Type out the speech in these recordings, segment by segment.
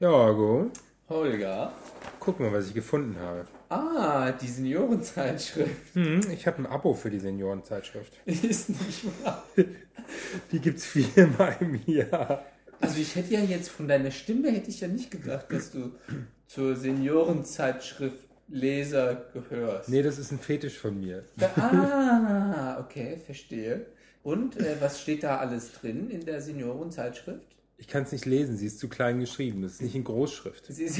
Jorgo, Holger. guck mal, was ich gefunden habe. Ah, die Seniorenzeitschrift. Hm, ich habe ein Abo für die Seniorenzeitschrift. Ist nicht wahr. Die gibt's viermal im Jahr. Also ich hätte ja jetzt von deiner Stimme hätte ich ja nicht gedacht, dass du zur Seniorenzeitschrift Leser gehörst. Nee, das ist ein Fetisch von mir. Ah, okay, verstehe. Und äh, was steht da alles drin in der Seniorenzeitschrift? Ich kann es nicht lesen, sie ist zu klein geschrieben. Das ist nicht in Großschrift. Sie ist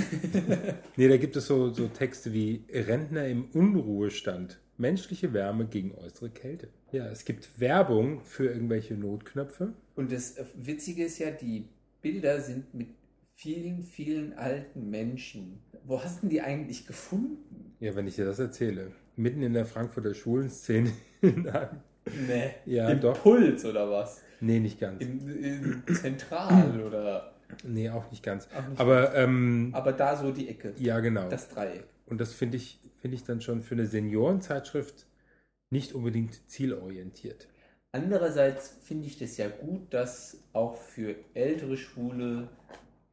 Nee, da gibt es so, so Texte wie Rentner im Unruhestand. Menschliche Wärme gegen äußere Kälte. Ja, es gibt Werbung für irgendwelche Notknöpfe. Und das äh, Witzige ist ja, die Bilder sind mit vielen, vielen alten Menschen. Wo hast du die eigentlich gefunden? Ja, wenn ich dir das erzähle. Mitten in der Frankfurter Schulenszene. in einem- Nee. Ja, Im doch. Puls oder was? Nee, nicht ganz. Im, im Zentral oder. Nee, auch nicht ganz. Auch nicht Aber ähm, Aber da so die Ecke. ja, genau. Das Dreieck. Und das finde ich, finde ich dann schon für eine Seniorenzeitschrift nicht unbedingt zielorientiert. Andererseits finde ich das ja gut, dass auch für ältere Schwule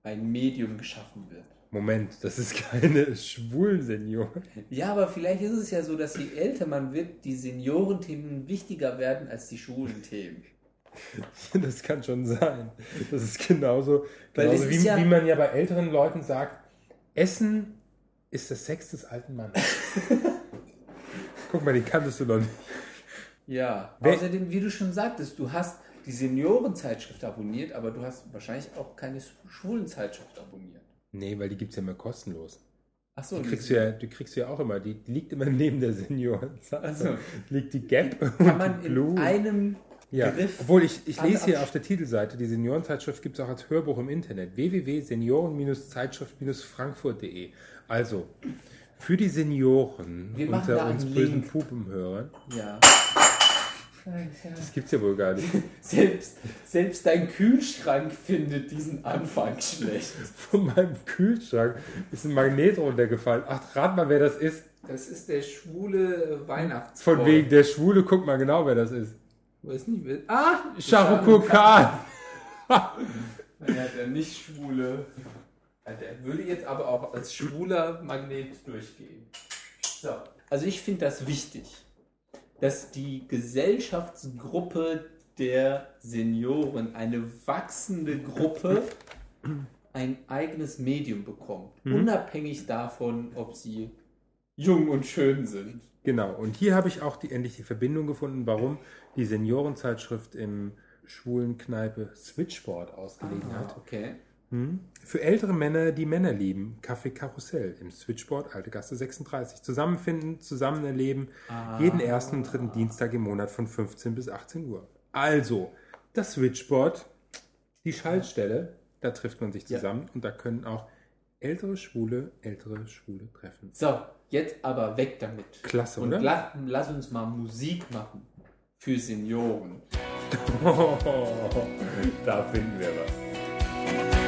ein Medium geschaffen wird. Moment, das ist keine schwulen Senioren. Ja, aber vielleicht ist es ja so, dass je älter man wird, die Seniorenthemen wichtiger werden als die Schulenthemen. Das kann schon sein. Das ist genauso, genauso wie, ja- wie man ja bei älteren Leuten sagt, Essen ist der Sex des alten Mannes. Guck mal, den kanntest du noch nicht. Ja, Wer- außerdem, wie du schon sagtest, du hast die Seniorenzeitschrift abonniert, aber du hast wahrscheinlich auch keine Schwulenzeitschrift abonniert. Nee, weil die gibt es ja immer kostenlos. Achso, Die kriegst, du ja, die kriegst du ja auch immer. Die liegt immer neben der Senioren. Ach so. Liegt die Gap und kann man die in einem Ja, Griff obwohl ich, ich lese hier auf der Titelseite, die Seniorenzeitschrift gibt es auch als Hörbuch im Internet. www.senioren-zeitschrift-frankfurt.de Also, für die Senioren Wir unter uns bösen Link. Pupenhörern, Ja. das gibt's ja wohl gar nicht. Selbst, selbst dein Kühlschrank findet diesen Anfang schlecht. Von meinem Kühlschrank ist ein Magnet runtergefallen. Ach, rat mal, wer das ist. Das ist der schwule Weihnachtsmann. Von wegen der Schwule, guck mal genau, wer das ist. Weiß nicht, wer. Ah! Shahrukh Khan. Ja, der nicht schwule. Der würde jetzt aber auch als schwuler Magnet durchgehen. So. Also ich finde das wichtig, dass die Gesellschaftsgruppe der Senioren, eine wachsende Gruppe, ein eigenes Medium bekommt. Unabhängig davon, ob sie jung und schön sind. Genau, und hier habe ich auch die, endlich die Verbindung gefunden, warum die Seniorenzeitschrift im schwulen Kneipe Switchboard ausgelegen hat. Ah, okay. Hm? Für ältere Männer, die Männer lieben, Café Karussell im Switchboard Alte Gasse 36. Zusammenfinden, zusammen erleben, jeden ersten und dritten Dienstag im Monat von 15 bis 18 Uhr. Also, das Switchboard, die Schaltstelle, da trifft man sich zusammen und da können auch ältere Schwule, ältere Schwule treffen. So, jetzt aber weg damit. Klasse, Und oder? la lass uns mal Musik machen für Senioren. da finden wir was.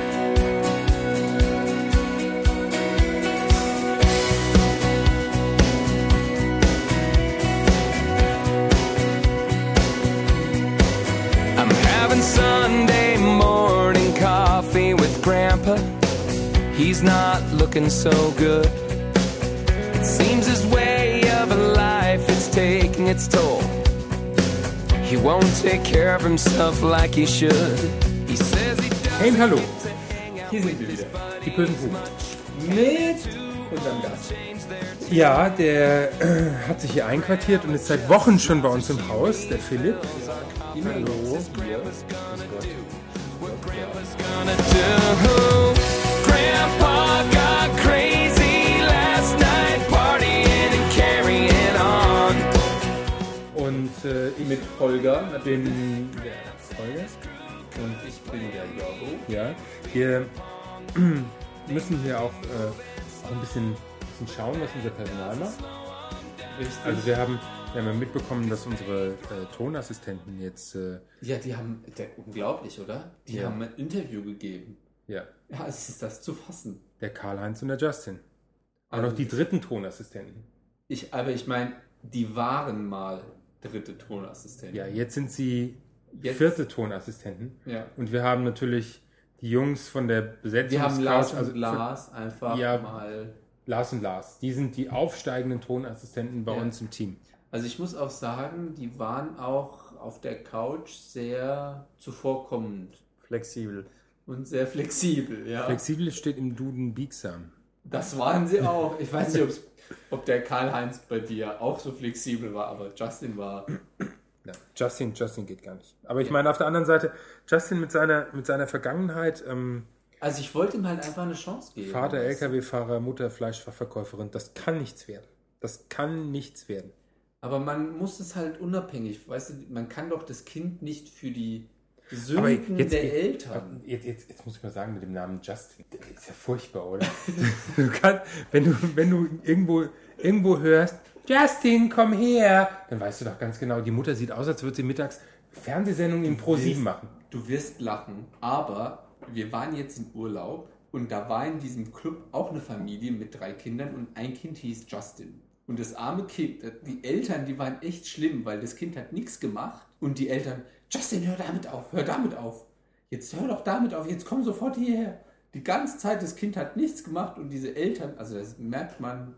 He's not looking so good. It seems his way of life is taking its toll. He won't take care of himself like he should. He says he doesn't Hey, hallo, Hier sind wir wieder. die bösen Buben. Mit unserem Gast. Ja, der äh, hat sich hier einquartiert und ist seit Wochen schon bei uns im Haus, der Philipp. Hallo. gonna do. Äh, Mit Holger bin der Holger. Und ich bin der Jorgo. Ja, wir müssen hier auch, äh, auch ein bisschen, bisschen schauen, was unser Personal macht. Richtig. Also wir haben, wir haben ja mitbekommen, dass unsere äh, Tonassistenten jetzt, äh, ja, die haben, der, unglaublich, oder? Die Ja. haben ein Interview gegeben. ja, Ja, es ist das zu fassen. der Karl-Heinz und der Justin. Auch noch die dritten Tonassistenten. Ich, aber ich meine, die waren mal dritte Tonassistenten. Ja, jetzt sind sie Jetzt- vierte Tonassistenten. Ja. Und wir haben natürlich die Jungs von der Wir haben Lars und also Lars einfach Ja. mal. Lars und Lars. Die sind die aufsteigenden Tonassistenten bei Ja. uns im Team. Also ich muss auch sagen, die waren auch auf der Couch sehr zuvorkommend Flexibel. und sehr flexibel. Ja. Flexibel steht im Duden biegsam. Das waren sie auch. Ich weiß nicht, ob der Karl-Heinz bei dir auch so flexibel war, aber Justin war. Ja. Justin, Justin geht gar nicht. Aber ich meine, auf der anderen Seite, Justin mit seiner, mit seiner Vergangenheit, ähm, Also ich wollte ihm halt einfach eine Chance geben. Vater? LKW-Fahrer, Mutter Fleischverkäuferin, das kann nichts werden. Das kann nichts werden. Aber man muss es halt unabhängig, weißt du, man kann doch das Kind nicht für die Sünden jetzt- der Eltern. Jetzt, jetzt, jetzt muss ich mal sagen, mit dem Namen Justin, der ist ja furchtbar, oder? du kannst, wenn du, wenn du irgendwo, irgendwo hörst, Justin, komm her, dann weißt du doch ganz genau, die Mutter sieht aus, als würde sie mittags Fernsehsendungen in Pro 7 machen. Du wirst lachen, aber wir waren jetzt im Urlaub und da war in diesem Club auch eine Familie mit drei Kindern und ein Kind hieß Justin. Und das arme Kind, die Eltern, die waren echt schlimm, weil das Kind hat nichts gemacht und die Eltern, Justin, hör damit auf, hör damit auf. Jetzt hör doch damit auf, jetzt komm sofort hierher. Die ganze Zeit, das Kind hat nichts gemacht und diese Eltern, also das merkt man.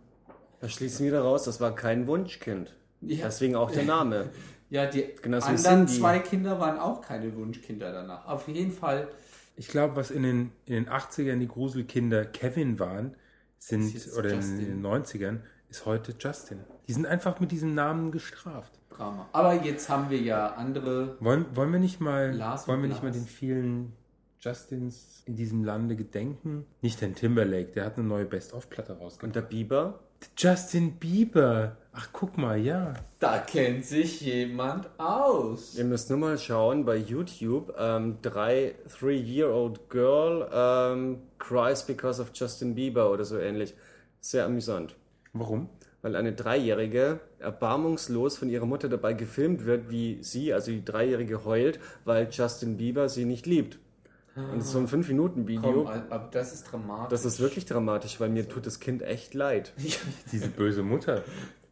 Da schließen wir wieder raus, das war kein Wunschkind. Ja, Deswegen auch der Name. ja die Genauso wie anderen Cindy. zwei Kinder waren auch keine Wunschkinder danach. Auf jeden Fall Ich glaube, was in den, in den 80ern die Gruselkinder Kevin waren, sind, oder in, Justin. den 90ern, ist heute Justin. Die sind einfach mit diesem Namen gestraft. Drama. Aber jetzt haben wir ja andere Wollen, wollen wir nicht mal, Lars wollen wir nicht mal den vielen Justins in diesem Lande gedenken? Nicht den Timberlake, der hat eine neue Best-of-Platte rausgebracht. Und der Biber? Justin Bieber. Ach, guck mal, ja. Da kennt sich jemand aus. Ihr müsst nur mal schauen bei YouTube. Ähm, drei Three-Year-Old Girl ähm, cries because of Justin Bieber oder so ähnlich. Sehr amüsant. Warum? Weil eine Dreijährige erbarmungslos von ihrer Mutter dabei gefilmt wird, wie sie, also die Dreijährige, heult, weil Justin Bieber sie nicht liebt. Und so ein 5-Minuten-Video. Komm, aber das ist dramatisch. Das ist wirklich dramatisch, weil mir tut das Kind echt leid. Diese böse Mutter.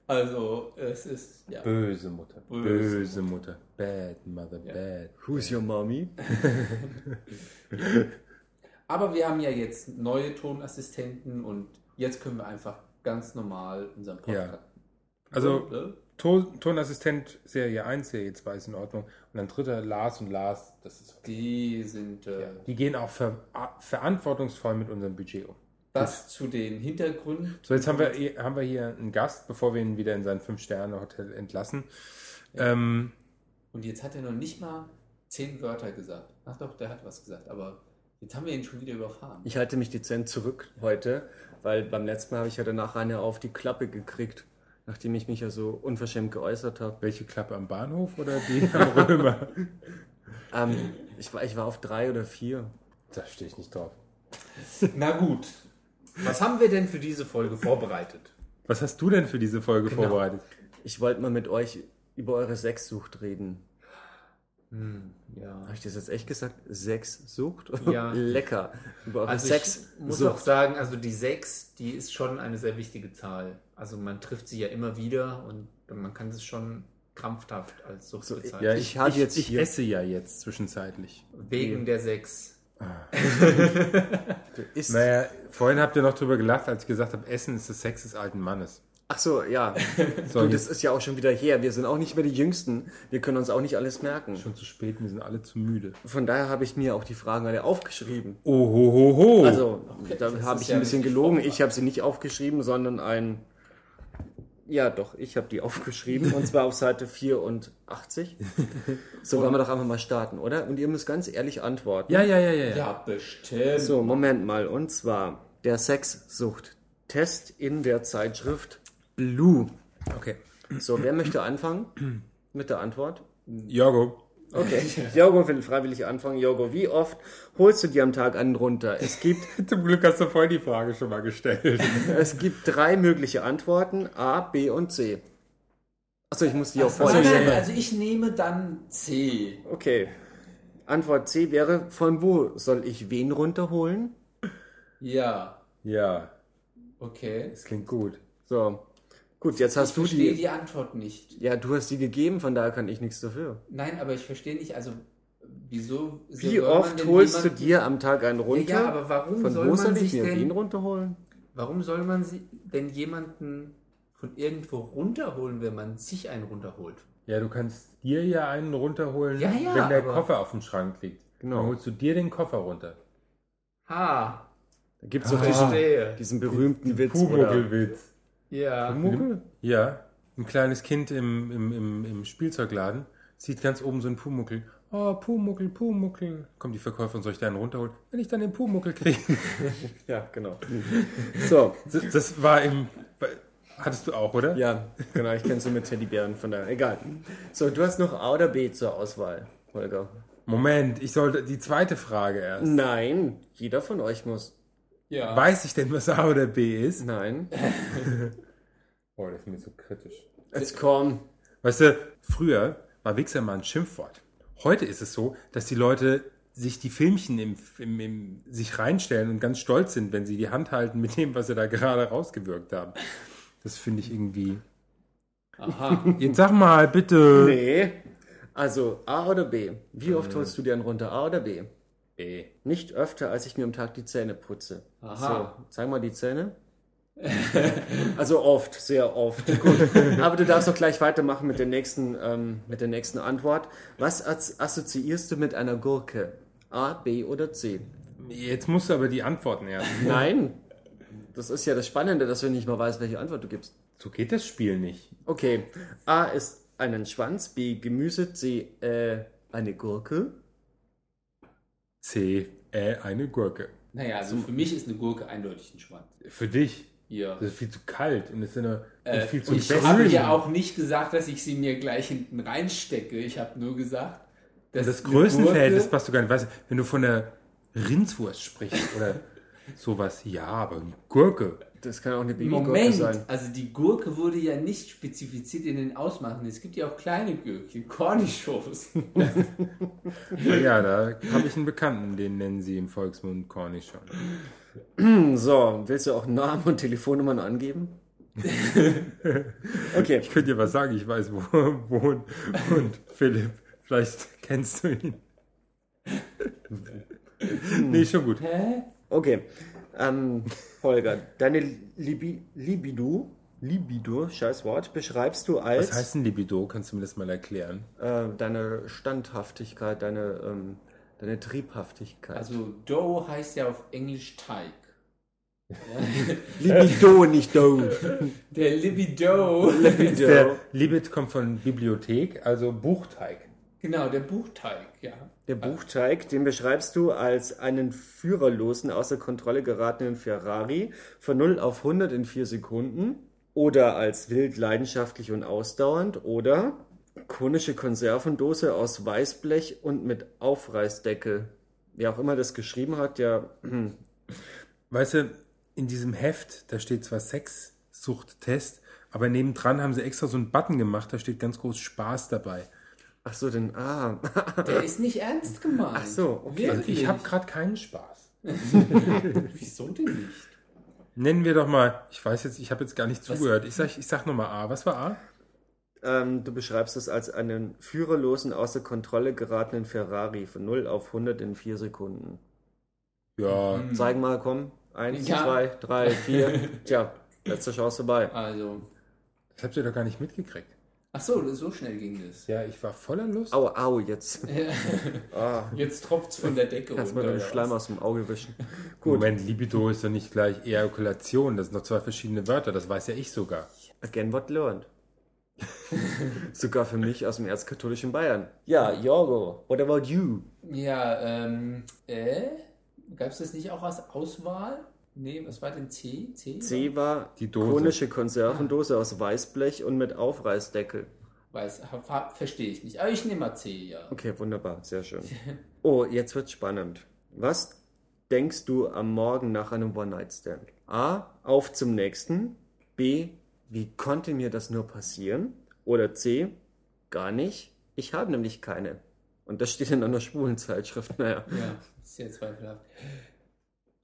Also, es ist, ja. Böse Mutter. Böse Böse, Mutter. Bad Mother, bad. Who's your mommy? Aber wir haben ja jetzt neue Tonassistenten und jetzt können wir einfach ganz normal unseren Podcast. Also, Ne? Ton, Tonassistent Serie 1, Serie 2 ist in Ordnung. Und dann dritter Lars und Lars, das ist okay. Die sind äh, Die gehen auch ver verantwortungsvoll mit unserem Budget um. das zu den Hintergründen. So, jetzt haben wir, eh- haben wir hier einen Gast, bevor wir ihn wieder in sein Fünf-Sterne-Hotel entlassen. Ähm, Und jetzt hat er noch nicht mal zehn Wörter gesagt. Ach doch, der hat was gesagt, aber jetzt haben wir ihn schon wieder überfahren. Ich halte mich dezent zurück heute, weil beim letzten Mal habe ich ja danach eine auf die Klappe gekriegt, nachdem ich mich ja so unverschämt geäußert habe. welche Klappe am Bahnhof oder die am Römer? Ähm, ich, war, ich war auf drei oder vier. da stehe ich nicht drauf. Na gut. Was haben wir denn für diese Folge vorbereitet? Was hast du denn für diese Folge Genau. vorbereitet? Ich wollte mal mit euch über eure Sexsucht reden. Ja. Habe ich das jetzt echt gesagt? Sexsucht? Ja. Lecker. Über eure Also ich muss auch Sexsucht. sagen, also die 6, die ist schon eine sehr wichtige Zahl. Also man trifft sie ja immer wieder und man kann es schon krampfhaft als Sucht So, bezeichnen. ja, ich habe jetzt ich esse ja jetzt zwischenzeitlich. Wegen der 6. Ist, Naja, vorhin habt ihr noch drüber gelacht, als ich gesagt habe, Essen ist das Sex des alten Mannes. Ach so, ja. So, du, das ist ja auch schon wieder her. Wir sind auch nicht mehr die Jüngsten. Wir können uns auch nicht alles merken. schon zu spät, wir sind alle zu müde. Von daher habe ich mir auch die Fragen alle aufgeschrieben. Oh, ho, ho, ho. Also, da das habe ich ja ein bisschen gelogen. Ich habe sie nicht aufgeschrieben, sondern ein. Ja, doch, ich habe die aufgeschrieben. und zwar auf Seite 84. So, wollen wir doch einfach mal starten, oder? Und ihr müsst ganz ehrlich antworten. ja, ja, ja, ja. ja. Ja, bestimmt. So, Moment mal. Und zwar der Sexsucht-Test in der Zeitschrift Blue. Okay. So, wer möchte anfangen mit der Antwort? Jorgo. Okay, Jorgo will freiwillig anfangen. Jorgo, wie oft holst du dir am Tag einen runter? Es gibt, Zum Glück hast du vorhin die Frage schon mal gestellt. es gibt drei mögliche Antworten, A, B und C. Achso, ich muss die auch Also, vorlesen. nein, also ich nehme dann C. Okay. Antwort C wäre, von wo soll ich wen runterholen? Ja, Ja, okay. das klingt gut. So. Gut, jetzt hast ich du verstehe die. die Antwort nicht. Ja, du hast die gegeben, von daher kann ich nichts dafür. Nein, aber ich verstehe nicht, also Wieso? Wie oft denn holst du jemanden- dir am Tag einen runter? Ja, ja, aber warum Von soll wo man soll ich sich mir denn- den runterholen? Warum soll man sie denn jemanden von irgendwo runterholen, wenn man sich einen runterholt? Ja, du kannst dir ja einen runterholen, Ja, ja, wenn der Koffer auf dem Schrank liegt. Genau. Dann holst du dir den Koffer runter. Ha, Da gibt es doch Ah. diesen, verstehe. diesen berühmten Witz. Oder? Ja. Pumuckel? Ja, ein kleines Kind im, im, im, im Spielzeugladen sieht ganz oben so einen Pumuckel. Oh, Pumuckel, Pumuckel. Kommt die Verkäuferin, soll ich da einen runterholen? Wenn ich dann den Pumuckel kriege. Ja, genau. So, Das, das war im... Hattest du auch, oder? ja, genau, ich kenne so mit Teddybären, von daher, egal. So, du hast noch A oder B zur Auswahl, Holger. Moment, ich sollte die zweite Frage erst. Nein, jeder von euch muss. Ja. Weiß ich denn, was A oder B ist? Nein. Oh, das ist mir so kritisch. Jetzt komm. Weißt du, früher war Wichser mal ein Schimpfwort. Heute ist es so, dass die Leute sich die Filmchen im, im, im, sich reinstellen und ganz stolz sind, wenn sie die Hand halten mit dem, was sie da gerade rausgewirkt haben. Das finde ich irgendwie. Aha. Jetzt sag mal, bitte. Nee. Also, A oder B? Wie oft holst du dir einen runter? A oder B? B. Nicht öfter, als ich mir am Tag die Zähne putze. Aha. So, zeig mal die Zähne. also oft, sehr oft. Gut. Aber du darfst doch gleich weitermachen mit der nächsten, ähm, mit der nächsten Antwort. Was as- assoziierst du mit einer Gurke? A, B oder C? Jetzt musst du aber die Antworten erst. Nein. Das ist ja das Spannende, dass du nicht mal weißt, welche Antwort du gibst. So geht das Spiel nicht. Okay. A ist einen Schwanz, B Gemüse, C äh, eine Gurke. C. Äh, eine Gurke. Naja, also für mich ist eine Gurke eindeutig ein Schwanz. Für dich. Ja. Das ist viel zu kalt und ist eine, Äh, und viel zu und ich habe ja auch nicht gesagt, dass ich sie mir gleich hinten reinstecke. Ich habe nur gesagt, dass Das eine Größenverhältnis passt du gar nicht. Weißt du, wenn du von der Rindswurst sprichst oder sowas, ja, aber eine Gurke. Das kann auch eine Babygurke Moment, sein. also die Gurke wurde ja nicht spezifiziert in den Ausmachen. Es gibt ja auch kleine Gürkchen, Cornichons. Ja, da habe ich einen Bekannten, den nennen sie im Volksmund Cornish schon. So, willst du auch Namen und Telefonnummern angeben? okay. Ich könnte dir was sagen, ich weiß, wo er wohnt. Und Philipp, vielleicht kennst du ihn. Nee, schon gut. Hä? Okay. Ähm, Holger, deine Libi Libido, Libido, scheiß Wort, beschreibst du als Was heißt denn Libido? Kannst du mir das mal erklären? äh, deine Standhaftigkeit, deine, ähm, deine Triebhaftigkeit. Also Dough heißt ja auf Englisch Teig. Libido, nicht Do. Der Libido. Libido. Der Libid kommt von Bibliothek, also Buchteig. Genau, der Buchteig, ja. Der Buchteig, den beschreibst du als einen führerlosen, außer Kontrolle geratenen Ferrari von 0 auf 100 in 4 Sekunden oder als wild, leidenschaftlich und ausdauernd oder konische Konservendose aus Weißblech und mit Aufreißdeckel. Wer auch immer das geschrieben hat, ja, Weißt du, in diesem Heft, da steht zwar Sexsuchttest, aber nebendran haben sie extra so einen Button gemacht, da steht ganz groß Spaß dabei. Ach so, den, ah, Der ist nicht ernst gemeint. Ach so, okay. Also ich habe gerade keinen Spaß. Wieso denn nicht? Nennen wir doch mal, ich weiß jetzt, ich habe jetzt gar nicht zugehört. Ich sag, ich sag nochmal A. Was war A? ähm, du beschreibst es als einen führerlosen, außer Kontrolle geratenen Ferrari von 0 auf 100 in 4 Sekunden. Ja, Zeig mal, komm. Eins, Ja. zwei, drei, vier. Tja, letzte Chance vorbei. Also. das habt ihr doch gar nicht mitgekriegt. Ach so, so schnell ging das. Ja, ich war voller Lust. Au, au, jetzt. Ah, Jetzt tropft's von der Decke erstmal den Schleim aus dem Auge wischen. Gut, Moment, Libido ist doch nicht gleich Ejakulation. Das sind noch zwei verschiedene Wörter. Das weiß ja ich sogar. again what learned. Sogar für mich aus dem erzkatholischen Bayern. Ja, Jorgo, what about you? Ja, ähm, äh? Gab es das nicht auch als Auswahl? Nee, was war denn C? C? C war Die Dose. konische Konservendose aus Weißblech und mit Aufreißdeckel. Weiß, verstehe ich nicht. Aber ich nehme mal C, ja. Okay, wunderbar, sehr schön. Oh, jetzt wird's spannend. Was denkst du am Morgen nach einem One-Night-Stand? A. Auf zum nächsten. B. Wie konnte mir das nur passieren? Oder C. Gar nicht. Ich habe nämlich keine. Und das steht in einer schwulen Zeitschrift. Naja. Ja, sehr zweifelhaft.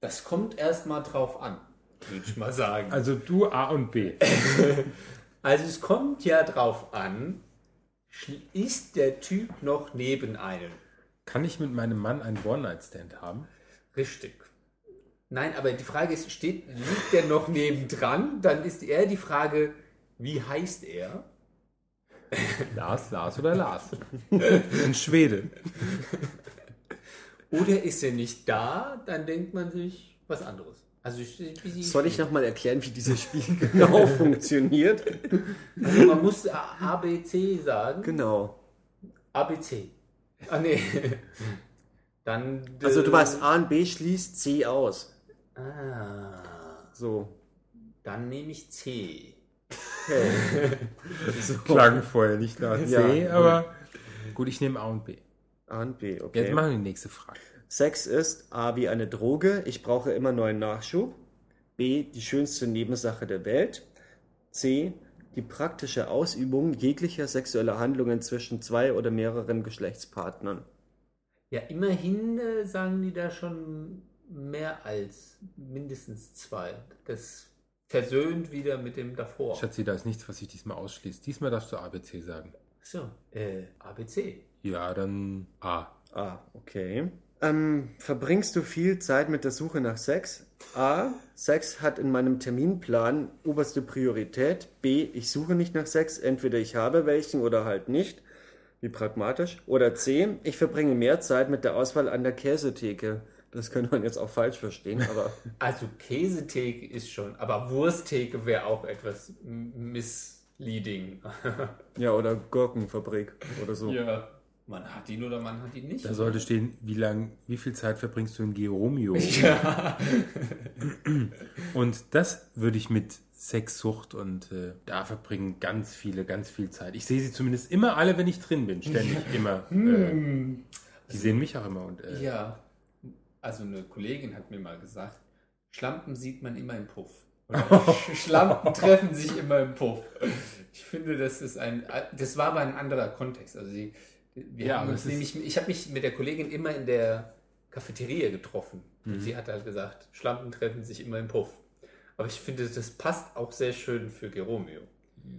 Das kommt erstmal drauf an, würde ich mal sagen. Also du A und B. Also es kommt ja drauf an, ist der Typ noch neben einem? Kann ich mit meinem Mann einen One-Night-Stand haben? Richtig. Nein, aber die Frage ist, steht, liegt der noch nebendran? Dann ist eher die Frage, wie heißt er? Lars, Lars oder Lars? Ein Schwede. Oder ist er nicht da? Dann denkt man sich was anderes. Also ich, wie- Soll ich nochmal erklären, wie dieses Spiel genau funktioniert? also man muss A, A, B, C sagen. Genau. A, B, C. Ah, nee. Dann. Also du weißt, A und B schließt C aus. Ah, So. dann nehme ich C. Okay. Klang vorher nicht nach C, Ja. aber gut, ich nehme A und B. A und B, okay. Jetzt machen wir die nächste Frage. Sex ist A wie eine Droge, ich brauche immer neuen Nachschub. B die schönste Nebensache der Welt. C die praktische Ausübung jeglicher sexueller Handlungen zwischen zwei oder mehreren Geschlechtspartnern. Ja, immerhin äh, sagen die da schon mehr als mindestens zwei. Das versöhnt wieder mit dem davor. Schatzi, da ist nichts, was sich diesmal ausschließt. Diesmal darfst du ABC sagen. So, äh, ABC. Ja, dann A. Ah, okay. Ähm, verbringst du viel Zeit mit der Suche nach Sex? A. Sex hat in meinem Terminplan oberste Priorität. B. Ich suche nicht nach Sex, entweder ich habe welchen oder halt nicht. Wie pragmatisch. Oder C. Ich verbringe mehr Zeit mit der Auswahl an der Käsetheke. Das könnte man jetzt auch falsch verstehen, aber Also Käsetheke ist schon, aber Wursttheke wäre auch etwas misleading. ja, oder Gurkenfabrik oder so. ja. Man hat ihn oder man hat ihn nicht. Da sollte stehen, wie lang, wie viel Zeit verbringst du in Geromeo? ja. Und das würde ich mit Sexsucht und äh, da verbringen ganz viele, ganz viel Zeit. Ich sehe sie zumindest immer alle, wenn ich drin bin, ständig immer. Äh, die sehen mich auch immer und äh, ja. Also eine Kollegin hat mir mal gesagt, Schlampen sieht man immer im Puff. Schlampen treffen sich immer im Puff. Ich finde, das ist ein, das war aber ein anderer Kontext. Also sie, wir Ja, haben uns nämlich, ich habe mich mit der Kollegin immer in der Cafeteria getroffen. Mhm. Und sie hat halt gesagt, Schlampen treffen sich immer im Puff. Aber ich finde, das passt auch sehr schön für Geromeo.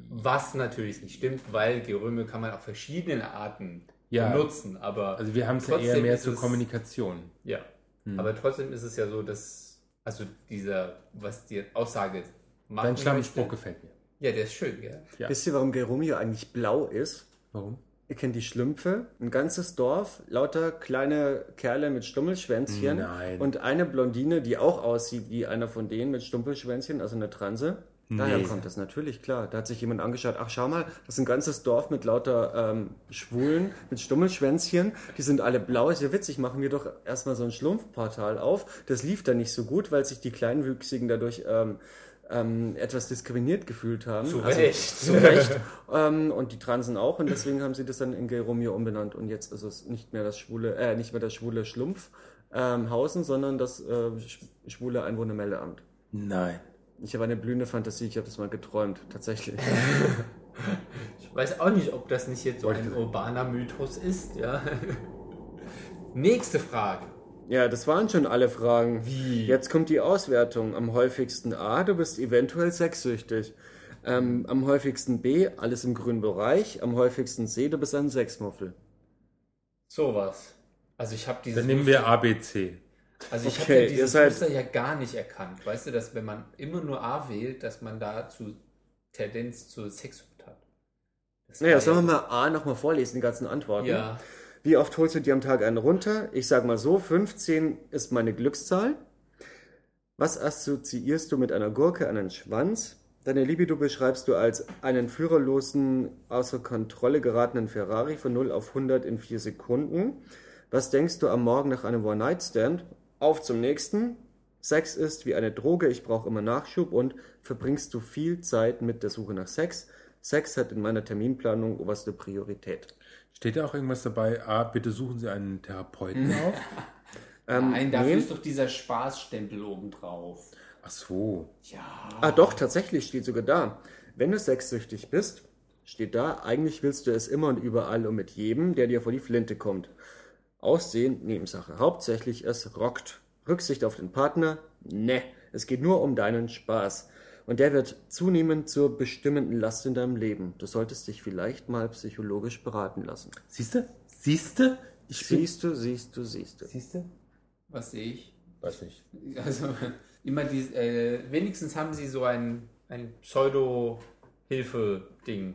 Was natürlich nicht stimmt, weil Geromeo kann man auf verschiedene Arten Ja. benutzen. Aber also wir haben es ja eher mehr zur es- Kommunikation. ja, aber trotzdem ist es ja so, dass, also dieser, was die Aussage machen Dein möchte- gefällt mir. Ja, der ist schön, gell? Ja. Wisst ihr, warum Geromeo eigentlich blau ist? Warum? Ihr kennt die Schlümpfe, ein ganzes Dorf, lauter kleine Kerle mit Stummelschwänzchen Nein. und eine Blondine, die auch aussieht wie einer von denen mit Stumpelschwänzchen, also eine Transe. Daher Nee. kommt das natürlich, klar. Da hat sich jemand angeschaut, ach schau mal, das ist ein ganzes Dorf mit lauter ähm, Schwulen, mit Stummelschwänzchen, die sind alle blau, ist ja witzig, machen wir doch erstmal so ein Schlumpfportal auf. Das lief dann nicht so gut, weil sich die Kleinwüchsigen dadurch ähm, ähm, etwas diskriminiert gefühlt haben. Zu Also, Recht. zu Recht. ähm, und die Transen auch. Und deswegen haben sie das dann in Geromeo umbenannt. Und jetzt ist es nicht mehr das schwule, äh, nicht mehr das schwule Schlumpf ähm, sondern das äh, sch- schwule Einwohnermeldeamt. Nein. Ich habe eine blühende Fantasie, ich habe das mal geträumt, tatsächlich. Ich weiß auch nicht, ob das nicht jetzt so ein urbaner Mythos ist, ja. Nächste Frage. Ja, das waren schon alle Fragen. Wie? Jetzt kommt die Auswertung. Am häufigsten A, du bist eventuell sexsüchtig. Ähm, am häufigsten B, alles im grünen Bereich. Am häufigsten C, du bist ein Sexmuffel. Sowas. Also ich habe dieses Dann nehmen wir ABC. Also ich Okay, habe ja dieses seid- Muster ja gar nicht erkannt. Weißt du, dass wenn man immer nur A wählt, dass man da zu Tendenz zur Sexsucht hat. Das Naja, sollen wir mal A nochmal vorlesen, die ganzen Antworten? Ja. Wie oft holst du dir am Tag einen runter? Ich sag mal so, 15 ist meine Glückszahl. Was assoziierst du mit einer Gurke, einen Schwanz? Deine Libido beschreibst du als einen führerlosen, außer Kontrolle geratenen Ferrari von 0 auf 100 in 4 Sekunden. Was denkst du am Morgen nach einem One-Night-Stand? Auf zum nächsten. Sex ist wie eine Droge, ich brauche immer Nachschub und verbringst du viel Zeit mit der Suche nach Sex? Sex hat in meiner Terminplanung oberste Priorität. Steht da auch irgendwas dabei? A, bitte suchen Sie einen Therapeuten auf. Ähm, Nein, dafür nee. ist doch dieser Spaßstempel oben drauf. Ach so. Ja. Ah, doch, tatsächlich steht sogar da. Wenn du sexsüchtig bist, steht da, eigentlich willst du es immer und überall und mit jedem, der dir vor die Flinte kommt. Aussehen, Nebensache. Hauptsächlich es rockt. Rücksicht auf den Partner, ne. Es geht nur um deinen Spaß. Und der wird zunehmend zur bestimmenden Last in deinem Leben. Du solltest dich vielleicht mal psychologisch beraten lassen. Siehste? Siehste? Siehst du, siehst du, siehst du. Siehst du? Was sehe ich? Weiß nicht. Also immer die, äh, wenigstens haben sie so ein, ein Pseudo-Hilfe-Ding.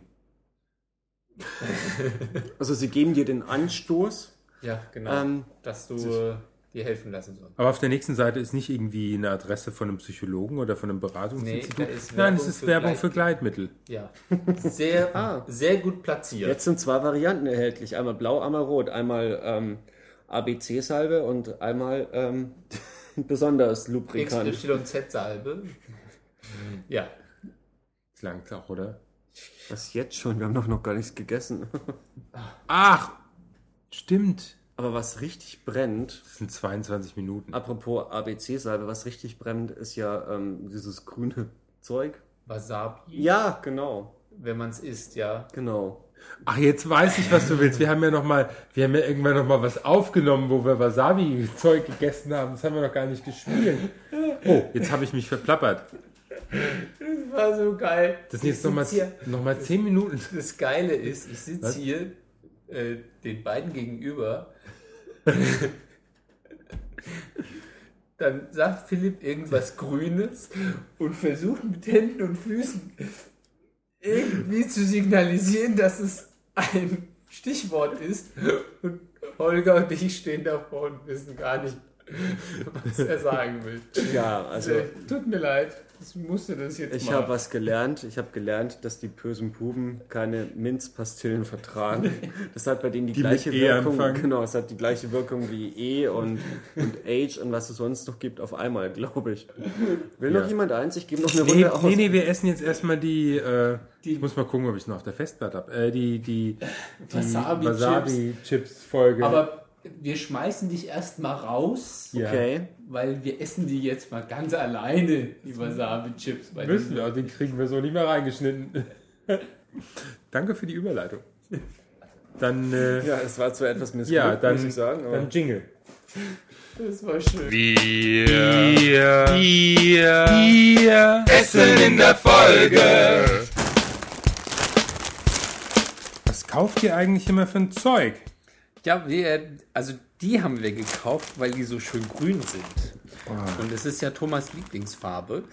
Also sie geben dir den Anstoß. Ja, genau. Ähm, dass du dir helfen lassen sollst. Aber auf der nächsten Seite ist nicht irgendwie eine Adresse von einem Psychologen oder von einem Beratungsinstitut. Nee, Nein, es ist für Werbung für Gleitmittel. Ja. Sehr, Ah. sehr gut platziert. Jetzt sind zwei Varianten erhältlich. Einmal blau, einmal rot. Einmal ähm, ABC-Salbe und einmal ähm, besonders Lubrikant. XYZ-Salbe. Ja. Klang auch, oder? Was jetzt schon? Wir haben doch noch gar nichts gegessen. Ach, stimmt. Aber was richtig brennt, Das sind 22 Minuten. apropos ABC-Salbe, was richtig brennt, ist ja ähm, dieses grüne Zeug. Wasabi, Ja, genau. wenn man es isst, ja. Genau. Ach, jetzt weiß ich, was du willst. Wir haben ja noch mal, wir haben ja irgendwann noch mal was aufgenommen, wo wir Wasabi-Zeug gegessen haben. Das haben wir noch gar nicht gespielt. Oh, jetzt habe ich mich verplappert. Das war so geil. Das sind jetzt noch mal, Ich sitz hier- noch mal 10 Minuten. Das Geile ist, ich sitze hier äh, den beiden gegenüber. Dann sagt Philipp irgendwas Grünes und versucht mit Händen und Füßen irgendwie zu signalisieren, dass es ein Stichwort ist. Und Holger und ich stehen davor und wissen gar nicht, was er sagen will. Ja, also Tut mir leid, ich musste das jetzt ich habe was gelernt. Ich habe gelernt, dass die bösen Buben keine Minzpastillen vertragen. Das hat bei denen die, Die gleiche E Wirkung. anfangen. Genau, es hat die gleiche Wirkung wie E und, und H und was es sonst noch gibt auf einmal, glaube ich. Will noch Ja. jemand eins? Ich gebe noch eine Nee, Runde aus. nee, nee, wir essen jetzt erstmal die, äh, Die- ich muss mal gucken, ob ich es noch auf der Festplatte habe. Äh, die die, die Wasabi-Chips. Wasabi-Chips-Folge. Aber wir schmeißen dich erstmal raus. ja. Okay. Weil wir essen die jetzt mal ganz alleine, die Wasabi-Chips. Müssen wir, den kriegen wir so nicht mehr reingeschnitten. Danke für die Überleitung. Dann, äh, Ja, es war zwar etwas missglückt, ja, dann, muss ich sagen. Aber dann Jingle. Das war schön. Wir, wir, wir essen in der Folge. Was kauft ihr eigentlich immer für ein Zeug? Ja, wir, also die haben wir gekauft, weil die so schön grün sind. Und es ist ja Thomas Lieblingsfarbe.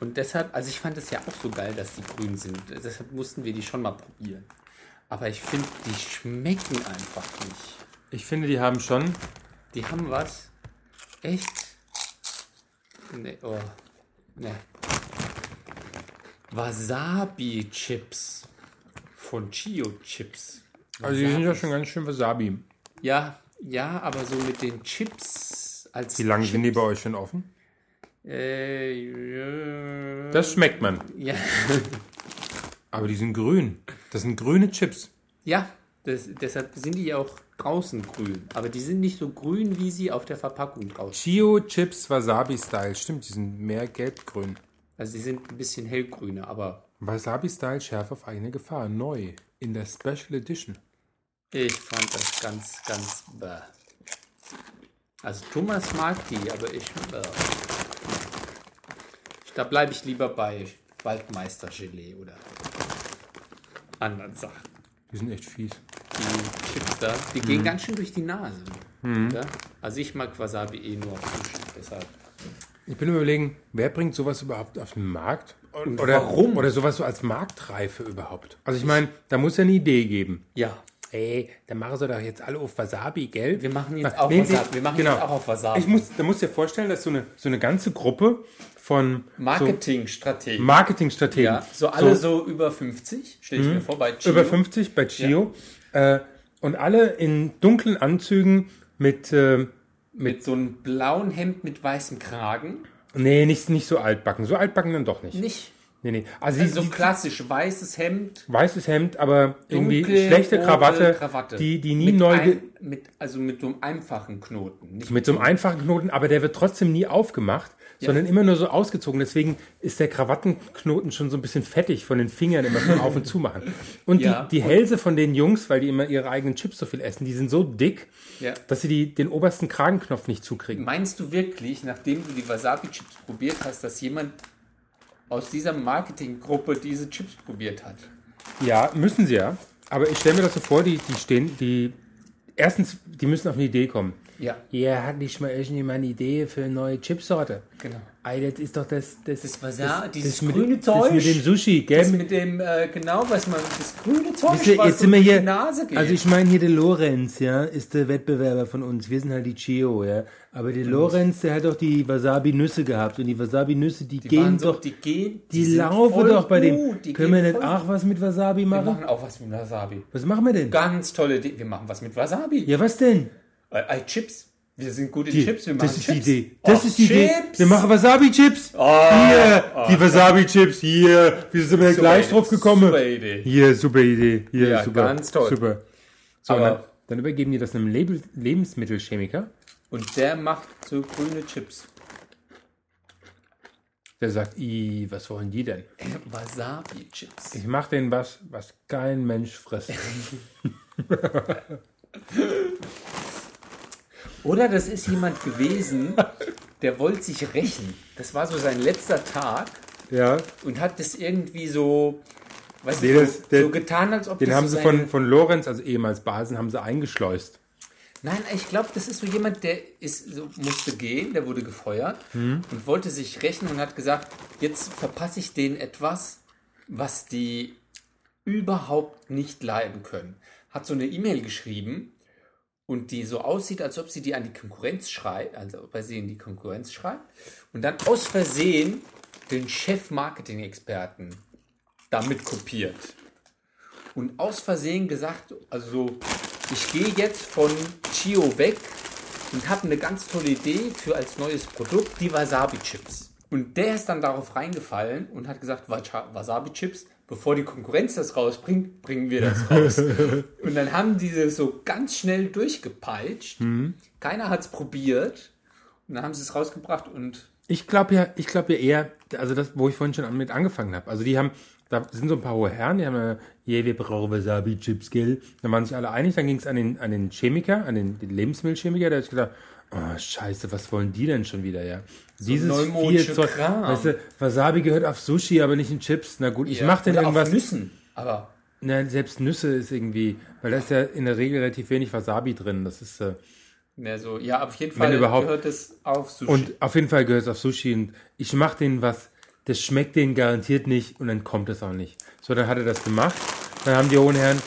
Und deshalb, also ich fand es ja auch so geil, dass die grün sind. Deshalb mussten wir die schon mal probieren. Aber ich finde, die schmecken einfach nicht. Ich finde, die haben schon. Die haben was. Echt? Nee, oh. Nee. Wasabi-Chips. Von Chio-Chips. Also, die sind ja schon ganz schön Wasabi. Ja, ja, aber so mit den Chips als Wie lange sind die Chips. bei euch schon offen? Äh, ja. Das schmeckt man. ja, Aber die sind grün. Das sind grüne Chips. ja das, deshalb sind die ja auch draußen grün. Aber die sind nicht so grün, wie sie auf der Verpackung draußen. Chio Chips Wasabi Style. Stimmt, die sind mehr gelb-grün. Also die sind ein bisschen hellgrüner, aber Wasabi Style Schärfe auf eigene Gefahr. Neu. In der Special Edition. Ich fand das ganz, ganz bäh. Also Thomas mag die, aber ich bäh. Da bleibe ich lieber bei Waldmeister-Gelee oder anderen Sachen. Die sind echt fies. die Chips da, die gehen ganz schön durch die Nase. Ja? Also ich mag Wasabi eh nur auf Sushi, deshalb. Ich bin überlegen, wer bringt sowas überhaupt auf den Markt? Und oder, warum? Oder sowas so als Marktreife überhaupt. Also ich meine, da muss ja eine Idee geben. Ja, Ey, dann machen sie doch jetzt alle auf Wasabi, gell? wir machen jetzt auch nee, Wasabi. Wir machen genau. jetzt auch auf Wasabi. Ich muss, da musst du dir vorstellen, dass so eine, so eine ganze Gruppe von Marketingstrategie. so Marketingstrategen, ja, so alle so, über 50, stelle ich mir vor, bei Chio. über 50 bei Chio äh, und alle in dunklen Anzügen mit, äh, Mit so einem blauen Hemd mit weißem Kragen. nee, nicht, nicht so altbacken. So altbacken dann doch nicht. Nicht. Nee, nee. Also, Also so die, klassisch weißes Hemd, weißes Hemd, aber irgendwie dunkle, schlechte Krawatte, Krawatte. Die, die nie mit neu, ein, mit, Also mit so einem einfachen Knoten. Nicht mit so einem einfachen Knoten, aber der wird trotzdem nie aufgemacht, sondern immer nur so ausgezogen. Deswegen ist der Krawattenknoten schon so ein bisschen fettig von den Fingern immer so auf und zu machen. Und Ja. die, die Hälse von den Jungs, weil die immer ihre eigenen Chips so viel essen, die sind so dick, Ja. dass sie die, den obersten Kragenknopf nicht zukriegen. Meinst du wirklich, nachdem du die Wasabi-Chips probiert hast, dass jemand aus dieser Marketinggruppe diese Chips probiert hat? Ja, müssen sie ja. Aber ich stelle mir das so vor, die, die stehen, die erstens, die müssen auf eine Idee kommen. Ja, Ja, hat nicht mal irgendjemand eine Idee für eine neue Chipsorte? genau. Ey, das ist doch das, das, Das Wasa- dieses mit, grüne Das mit Zeug. dem Sushi, gell? Das Mit- mit dem, äh, genau, was man, das grüne Zeug, Wisst ihr, was jetzt sind wir hier, die Nase geht. also ich meine hier der Lorenz, ja, ist der Wettbewerber von uns. Wir sind halt die Chio, ja. Aber der Lorenz, der hat doch die Wasabi-Nüsse gehabt und die Wasabi-Nüsse, die, die gehen doch, die gehen, die, sind laufen doch bei dem. gut, die Können wir nicht auch was mit Wasabi Wir machen? machen auch was mit Wasabi. Was machen wir denn? Ganz tolle Idee. Wir machen was mit Wasabi. Ja, was denn? Äh, Chips. Wir sind gut in Die- Chips. Wir machen das ist Chips. die Idee. Das Oh, ist die Idee. Chips. Wir machen Wasabi-Chips. hier, die Wasabi-Chips. Hier. Wie sind wir Super gleich drauf gekommen? Super Idee. Hier, super Idee. Hier, Ja, super. ganz toll. Super. So, Aber- dann, dann übergeben die das einem Label Lebensmittelchemiker. Und der macht so grüne Chips. Der sagt, i, was wollen die denn? Wasabi-Chips. Ich mach denen was, was kein Mensch frisst. Oder das ist jemand gewesen, der wollte sich rächen. Das war so sein letzter Tag ja. und hat das irgendwie so, weißt Nee, du, das- so, der- so getan, als ob Den haben so sie von, von Lorenz, also ehemals Basen, haben sie eingeschleust. Nein, ich glaube, das ist so jemand, der ist, so, musste gehen, der wurde gefeuert Hm. und wollte sich rächen und hat gesagt, jetzt verpasse ich denen etwas, was die überhaupt nicht leiden können. Hat so eine E-Mail geschrieben und die so aussieht, als ob sie die an die Konkurrenz schreibt, also ob er sie in die Konkurrenz schreibt und dann aus Versehen den Chef-Marketing-Experten damit kopiert und aus Versehen gesagt, also so, ich gehe jetzt von Chio weg und habe eine ganz tolle Idee für als neues Produkt die Wasabi-Chips. Und der ist dann darauf reingefallen und hat gesagt, Wasabi-Chips, bevor die Konkurrenz das rausbringt, bringen wir das raus. und dann haben die das so ganz schnell durchgepeitscht. Keiner hat es probiert. Und dann haben sie es rausgebracht und Ich glaube ja, ich glaube ja eher, also das, wo ich vorhin schon mit angefangen habe. Also die haben, da sind so ein paar hohe Herren, die haben ja, yeah, wir brauchen Wasabi-Chips, gell? Da waren sich alle einig, dann ging es an den, an den Chemiker, an den, den Lebensmittelchemiker, der hat gedacht, oh, scheiße, was wollen die denn schon wieder, ja? Dieses neumodische Zeug, Kram. weißt du, Wasabi gehört auf Sushi, aber nicht in Chips. Na gut, ich Ja, mach denn oder auf irgendwas. Nüssen. Aber Na, selbst Nüsse ist irgendwie, weil da ist ja in der Regel relativ wenig Wasabi drin. Das ist, äh, mehr so, ja, auf jeden Fall gehört es auf Sushi. Und auf jeden Fall gehört es auf Sushi. Und ich mache denen was, das schmeckt denen garantiert nicht und dann kommt es auch nicht. So, dann hat er das gemacht. Dann haben die hohen Herren,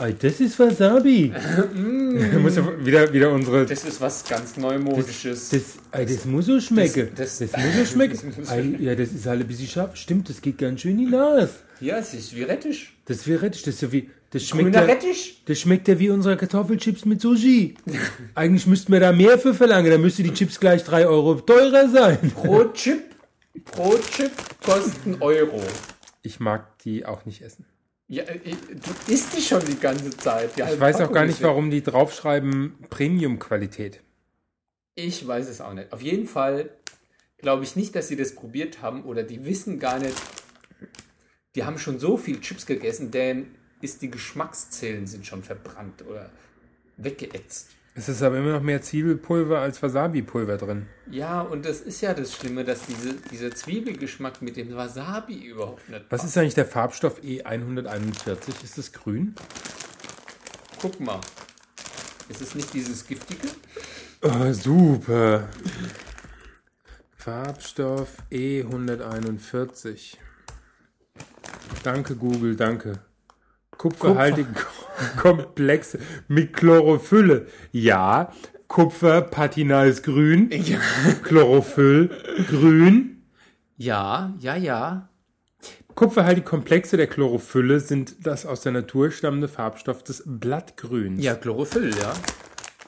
"Ey, das ist Wasabi. muss ja wieder, wieder unsere. Das, das ist was ganz Neumodisches. das, ey, das muss so schmecken. Das, das- muss so schmecken. das muss Ey, ja, das ist halt ein bisschen scharf. Stimmt, das geht ganz schön in die Nase. ja, es ist wie Rettich. Das wäre Rettich. Das ist ja wie. Das schmeckt Grüner ja, Rettich. Das schmeckt ja wie unsere Kartoffelchips mit Sushi. Eigentlich müssten wir da mehr für verlangen. Da müsste die Chips gleich 3 Euro teurer sein. Pro Chip, pro Chip kosten Euro. Ich mag die auch nicht essen. Ja, äh, du isst die schon die ganze Zeit. Die Ich weiß auch gar nicht, warum die draufschreiben Premium-Qualität. Ich weiß es auch nicht. Auf jeden Fall glaube ich nicht, dass sie das probiert haben oder die wissen gar nicht. Die haben schon so viel Chips gegessen, denn ist die Geschmackszellen sind schon verbrannt oder weggeätzt. Es ist aber immer noch mehr Zwiebelpulver als Wasabi-Pulver drin. Ja, und das ist ja das Schlimme, dass diese, dieser Zwiebelgeschmack mit dem Wasabi überhaupt nicht Was passt. ist eigentlich der Farbstoff E141? Ist das grün? Guck mal. Ist es nicht dieses giftige? Oh, super. Farbstoff E141. Danke, Google, danke. Kupferhaltige Komplexe mit Chlorophylle. Ja, Kupfer, Patina ist grün. Ja. Chlorophyll, grün. Ja, ja, ja. Kupferhaltige Komplexe der Chlorophylle sind das aus der Natur stammende Farbstoff des Blattgrüns. Ja, Chlorophyll, ja.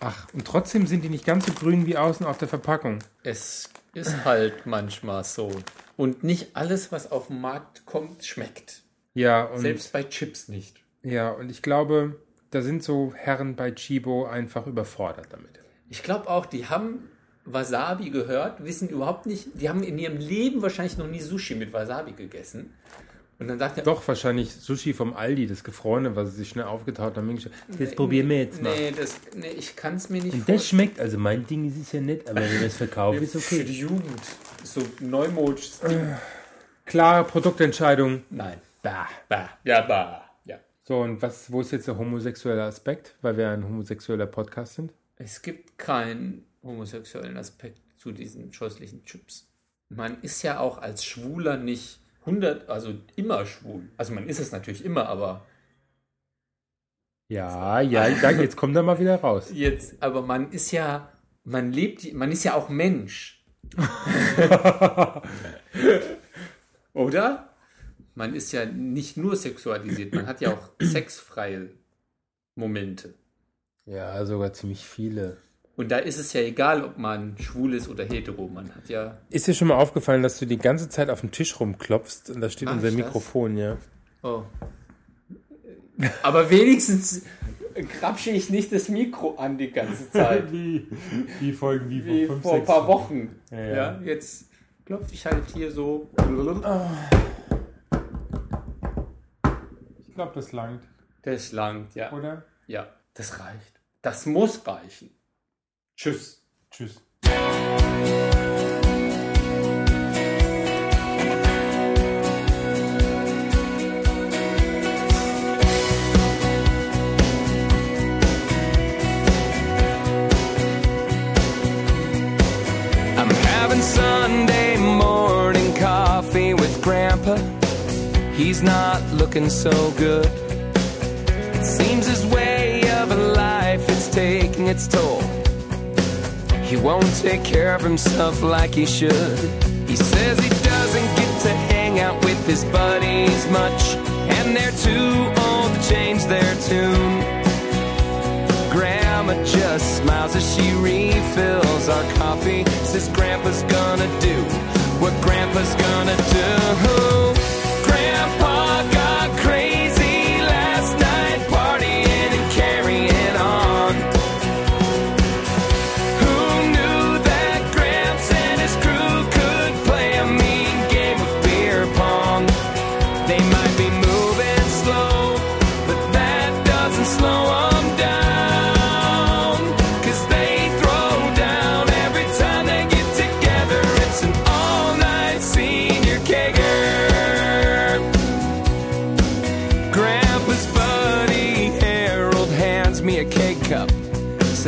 Ach, und trotzdem sind die nicht ganz so grün wie außen auf der Verpackung. Es ist halt manchmal so. Und nicht alles, was auf den Markt kommt, schmeckt. Ja, und, Selbst bei Chips nicht. Ja, und ich glaube, da sind so Herren bei Chibo einfach überfordert damit. Ich glaube auch, die haben Wasabi gehört, wissen überhaupt nicht, die haben in ihrem Leben wahrscheinlich noch nie Sushi mit Wasabi gegessen. Und dann sagt er, Doch, wahrscheinlich Sushi vom Aldi, das Gefrorene, was sie sich schnell aufgetaut haben. Das probieren wir jetzt mal. nee, das, nee, ich kann es mir nicht Und das schmeckt, also mein Ding ist es ja nett, aber wenn wir es verkaufen, ist Für okay. die Jugend. So neumodisches Ding. Klare Produktentscheidung. Nein. Bah. Bah. Ja, bah. So, und was, wo ist jetzt der homosexuelle Aspekt, weil wir ein homosexueller Podcast sind? Es gibt keinen homosexuellen Aspekt zu diesen scheußlichen Chips. Man ist ja auch als Schwuler nicht 100, also immer schwul. Also man ist es natürlich immer, aber Ja, ja, ja jetzt kommt er mal wieder raus. jetzt, aber man ist ja, man lebt, man ist ja auch Mensch. Oder? Man ist ja nicht nur sexualisiert, man hat ja auch sexfreie Momente. Ja, sogar ziemlich viele. Und da ist es ja egal, ob man schwul ist oder hetero. Man hat ja. Ist dir schon mal aufgefallen, dass du die ganze Zeit auf dem Tisch rumklopfst und da steht Mach unser ich das? Mikrofon, ja? Oh. Aber wenigstens krapsche ich nicht das Mikro an die ganze Zeit. Wie, wie Folgen wie, Wie fünf, vor ein paar. Wochen. Ja, Ja, ja. jetzt klopfe ich halt hier so. Ich glaube, das langt, Das langt, ja. oder? Ja, das reicht. Das muss reichen. Tschüss. Tschüss. He's not looking so good. It seems his way of life is taking its toll. He won't take care of himself like he should. He says he doesn't get to hang out with his buddies much, and they're too old to change their tune. Grandma just smiles as she refills our coffee. Says Grandpa's gonna do what Grandpa's gonna do.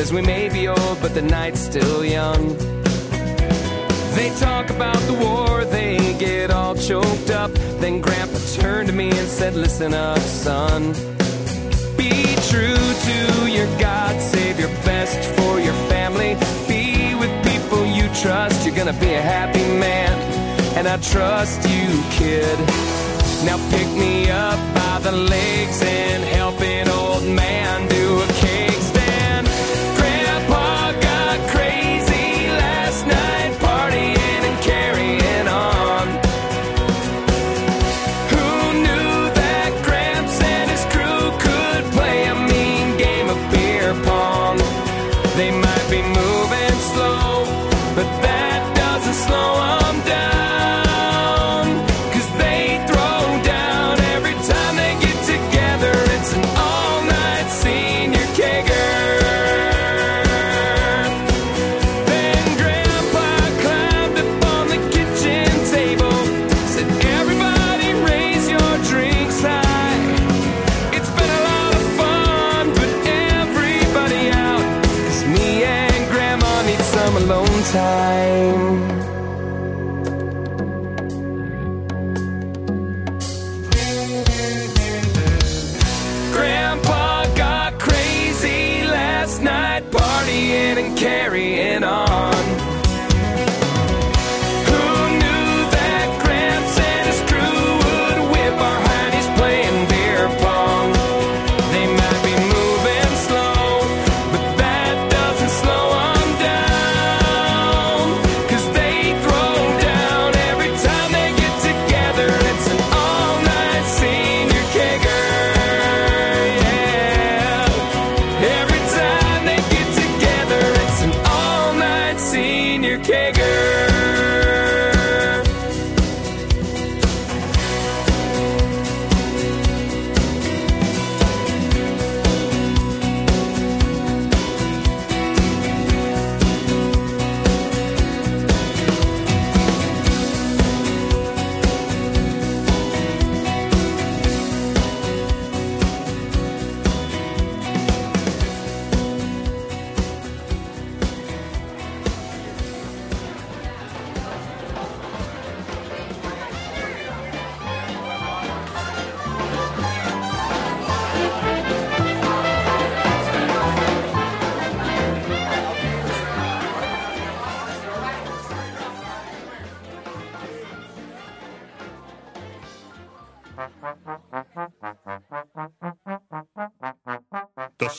Says we may be old, but the night's still young. They talk about the war, they get all choked up. Then Grandpa turned to me and said, Listen up, son. Be true to your God, save your best for your family. Be with people you trust, you're gonna be a happy man. And I trust you, kid. Now pick me up by the legs and help an old man do a